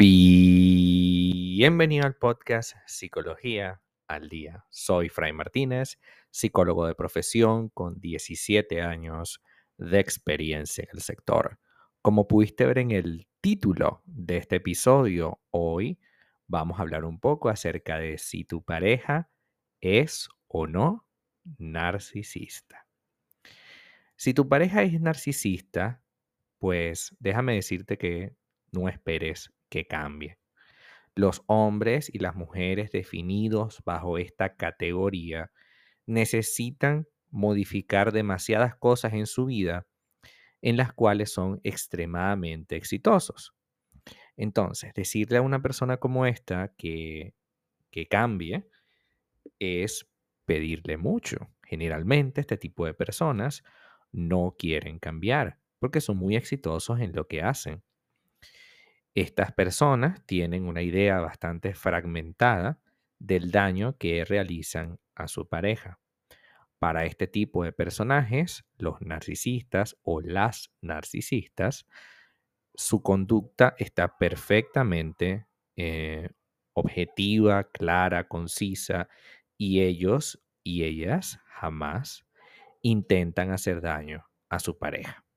Bienvenido al podcast Psicología al Día. Soy Fray Martínez, psicólogo de profesión con 17 años de experiencia en el sector. Como pudiste ver en el título de este episodio, hoy vamos a hablar un poco acerca de si tu pareja es o no narcisista. Si tu pareja es narcisista, pues déjame decirte que no esperes que cambie. Los hombres y las mujeres definidos bajo esta categoría necesitan modificar demasiadas cosas en su vida en las cuales son extremadamente exitosos. Entonces, decirle a una persona como esta que, que cambie es pedirle mucho. Generalmente este tipo de personas no quieren cambiar porque son muy exitosos en lo que hacen. Estas personas tienen una idea bastante fragmentada del daño que realizan a su pareja. Para este tipo de personajes, los narcisistas o las narcisistas, su conducta está perfectamente eh, objetiva, clara, concisa, y ellos y ellas jamás intentan hacer daño a su pareja.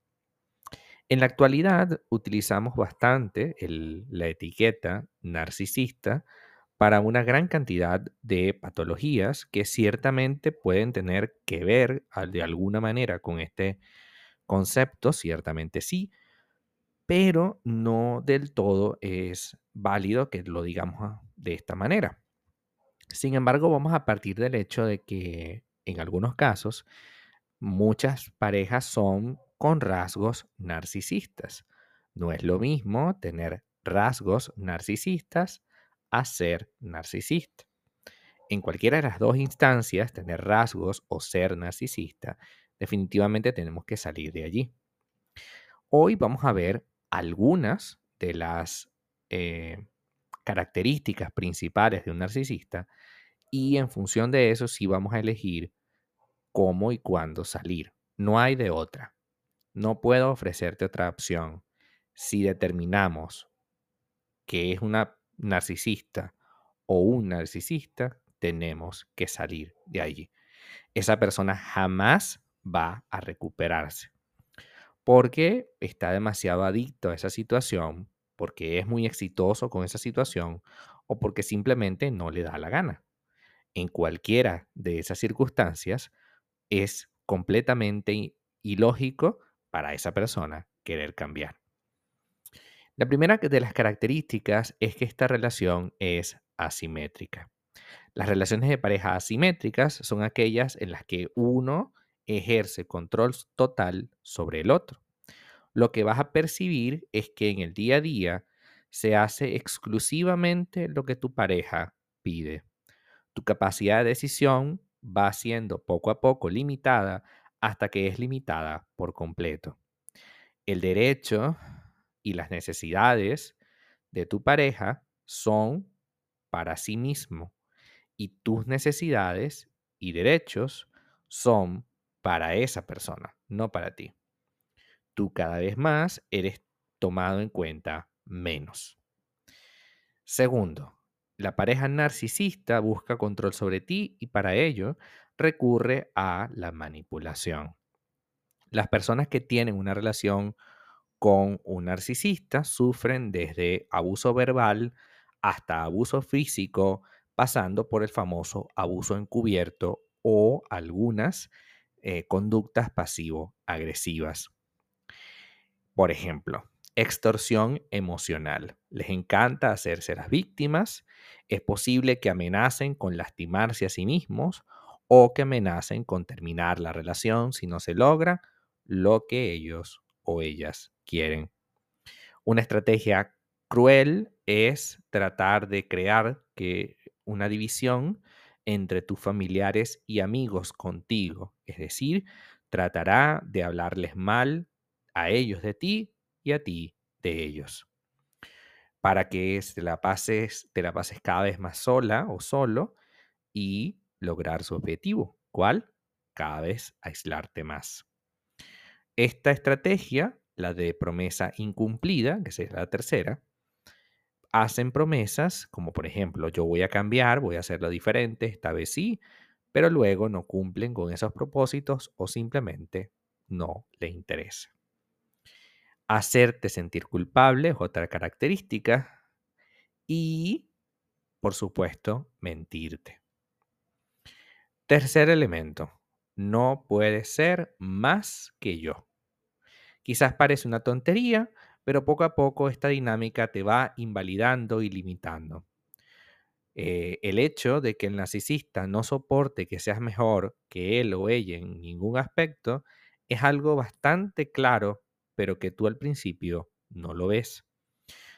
En la actualidad utilizamos bastante la etiqueta narcisista para una gran cantidad de patologías que ciertamente pueden tener que ver de alguna manera con este concepto, ciertamente sí, pero no del todo es válido que lo digamos de esta manera. Sin embargo, vamos a partir del hecho de que en algunos casos muchas parejas son con rasgos narcisistas. No es lo mismo tener rasgos narcisistas a ser narcisista. En cualquiera de las dos instancias, tener rasgos o ser narcisista, definitivamente tenemos que salir de allí. Hoy vamos a ver algunas de las eh, características principales de un narcisista y en función de eso sí vamos a elegir cómo y cuándo salir. No hay de otra. No puedo ofrecerte otra opción. Si determinamos que es una narcisista o un narcisista, tenemos que salir de allí. Esa persona jamás va a recuperarse porque está demasiado adicto a esa situación, porque es muy exitoso con esa situación o porque simplemente no le da la gana. En cualquiera de esas circunstancias es completamente ilógico para esa persona querer cambiar. La primera de las características es que esta relación es asimétrica. Las relaciones de pareja asimétricas son aquellas en las que uno ejerce control total sobre el otro. Lo que vas a percibir es que en el día a día se hace exclusivamente lo que tu pareja pide. Tu capacidad de decisión va siendo poco a poco limitada hasta que es limitada por completo. El derecho y las necesidades de tu pareja son para sí mismo y tus necesidades y derechos son para esa persona, no para ti. Tú cada vez más eres tomado en cuenta menos. Segundo, la pareja narcisista busca control sobre ti y para ello recurre a la manipulación. Las personas que tienen una relación con un narcisista sufren desde abuso verbal hasta abuso físico, pasando por el famoso abuso encubierto o algunas eh, conductas pasivo-agresivas. Por ejemplo, extorsión emocional. Les encanta hacerse las víctimas. Es posible que amenacen con lastimarse a sí mismos o que amenacen con terminar la relación si no se logra lo que ellos o ellas quieren. Una estrategia cruel es tratar de crear que una división entre tus familiares y amigos contigo. Es decir, tratará de hablarles mal a ellos de ti y a ti de ellos. Para que te la pases, te la pases cada vez más sola o solo y lograr su objetivo. ¿Cuál? Cada vez aislarte más. Esta estrategia, la de promesa incumplida, que es la tercera, hacen promesas, como por ejemplo, yo voy a cambiar, voy a hacerlo diferente, esta vez sí, pero luego no cumplen con esos propósitos o simplemente no le interesa. Hacerte sentir culpable es otra característica y, por supuesto, mentirte. Tercer elemento, no puede ser más que yo. Quizás parece una tontería, pero poco a poco esta dinámica te va invalidando y limitando. Eh, el hecho de que el narcisista no soporte que seas mejor que él o ella en ningún aspecto es algo bastante claro, pero que tú al principio no lo ves.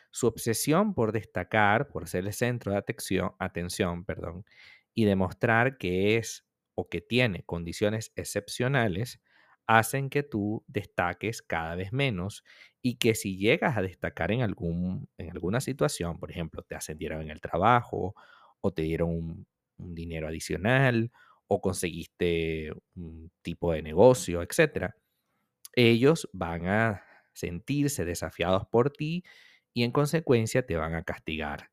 Su obsesión por destacar, por ser el centro de atención, atención perdón, y demostrar que es o que tiene condiciones excepcionales, hacen que tú destaques cada vez menos y que si llegas a destacar en, algún, en alguna situación, por ejemplo, te ascendieron en el trabajo o te dieron un, un dinero adicional o conseguiste un tipo de negocio, etc., ellos van a sentirse desafiados por ti y en consecuencia te van a castigar.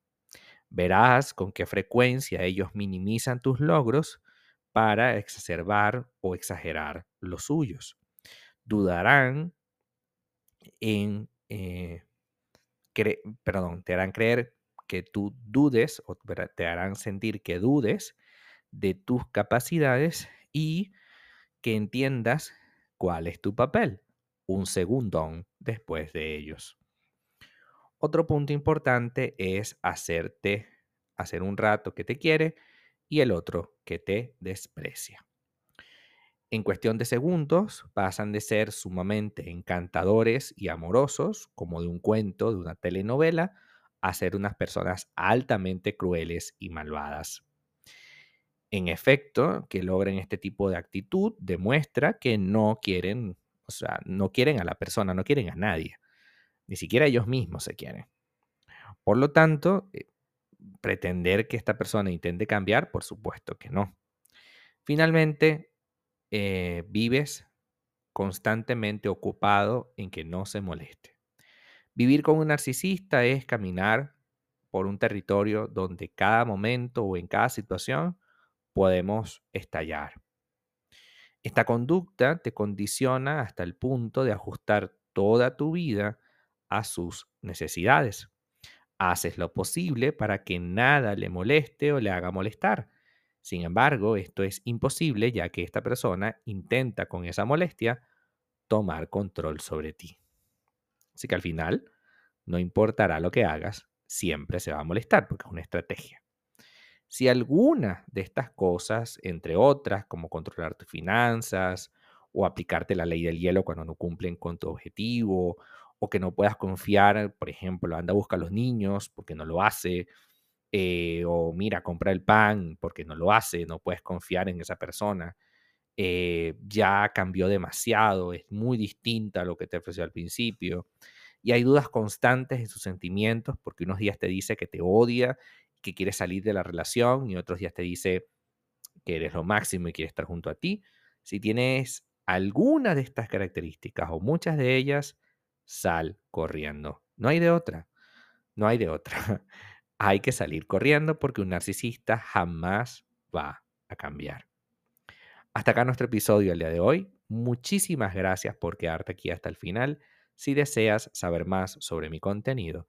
Verás con qué frecuencia ellos minimizan tus logros para exacerbar o exagerar los suyos. Dudarán en, eh, perdón, te harán creer que tú dudes o te harán sentir que dudes de tus capacidades y que entiendas cuál es tu papel, un segundón después de ellos. Otro punto importante es hacerte hacer un rato que te quiere y el otro que te desprecia. En cuestión de segundos pasan de ser sumamente encantadores y amorosos, como de un cuento, de una telenovela, a ser unas personas altamente crueles y malvadas. En efecto, que logren este tipo de actitud demuestra que no quieren, o sea, no quieren a la persona, no quieren a nadie. Ni siquiera ellos mismos se quieren. Por lo tanto, eh, pretender que esta persona intente cambiar, por supuesto que no. Finalmente, eh, vives constantemente ocupado en que no se moleste. Vivir con un narcisista es caminar por un territorio donde cada momento o en cada situación podemos estallar. Esta conducta te condiciona hasta el punto de ajustar toda tu vida a sus necesidades. Haces lo posible para que nada le moleste o le haga molestar. Sin embargo, esto es imposible ya que esta persona intenta con esa molestia tomar control sobre ti. Así que al final, no importará lo que hagas, siempre se va a molestar porque es una estrategia. Si alguna de estas cosas, entre otras, como controlar tus finanzas o aplicarte la ley del hielo cuando no cumplen con tu objetivo, o que no puedas confiar, por ejemplo, anda a buscar a los niños porque no lo hace, eh, o mira, compra el pan porque no lo hace, no puedes confiar en esa persona, eh, ya cambió demasiado, es muy distinta a lo que te ofreció al principio, y hay dudas constantes en sus sentimientos porque unos días te dice que te odia que quiere salir de la relación y otros días te dice que eres lo máximo y quiere estar junto a ti. Si tienes alguna de estas características o muchas de ellas, sal corriendo. No hay de otra. No hay de otra. hay que salir corriendo porque un narcisista jamás va a cambiar. Hasta acá nuestro episodio el día de hoy. Muchísimas gracias por quedarte aquí hasta el final. Si deseas saber más sobre mi contenido,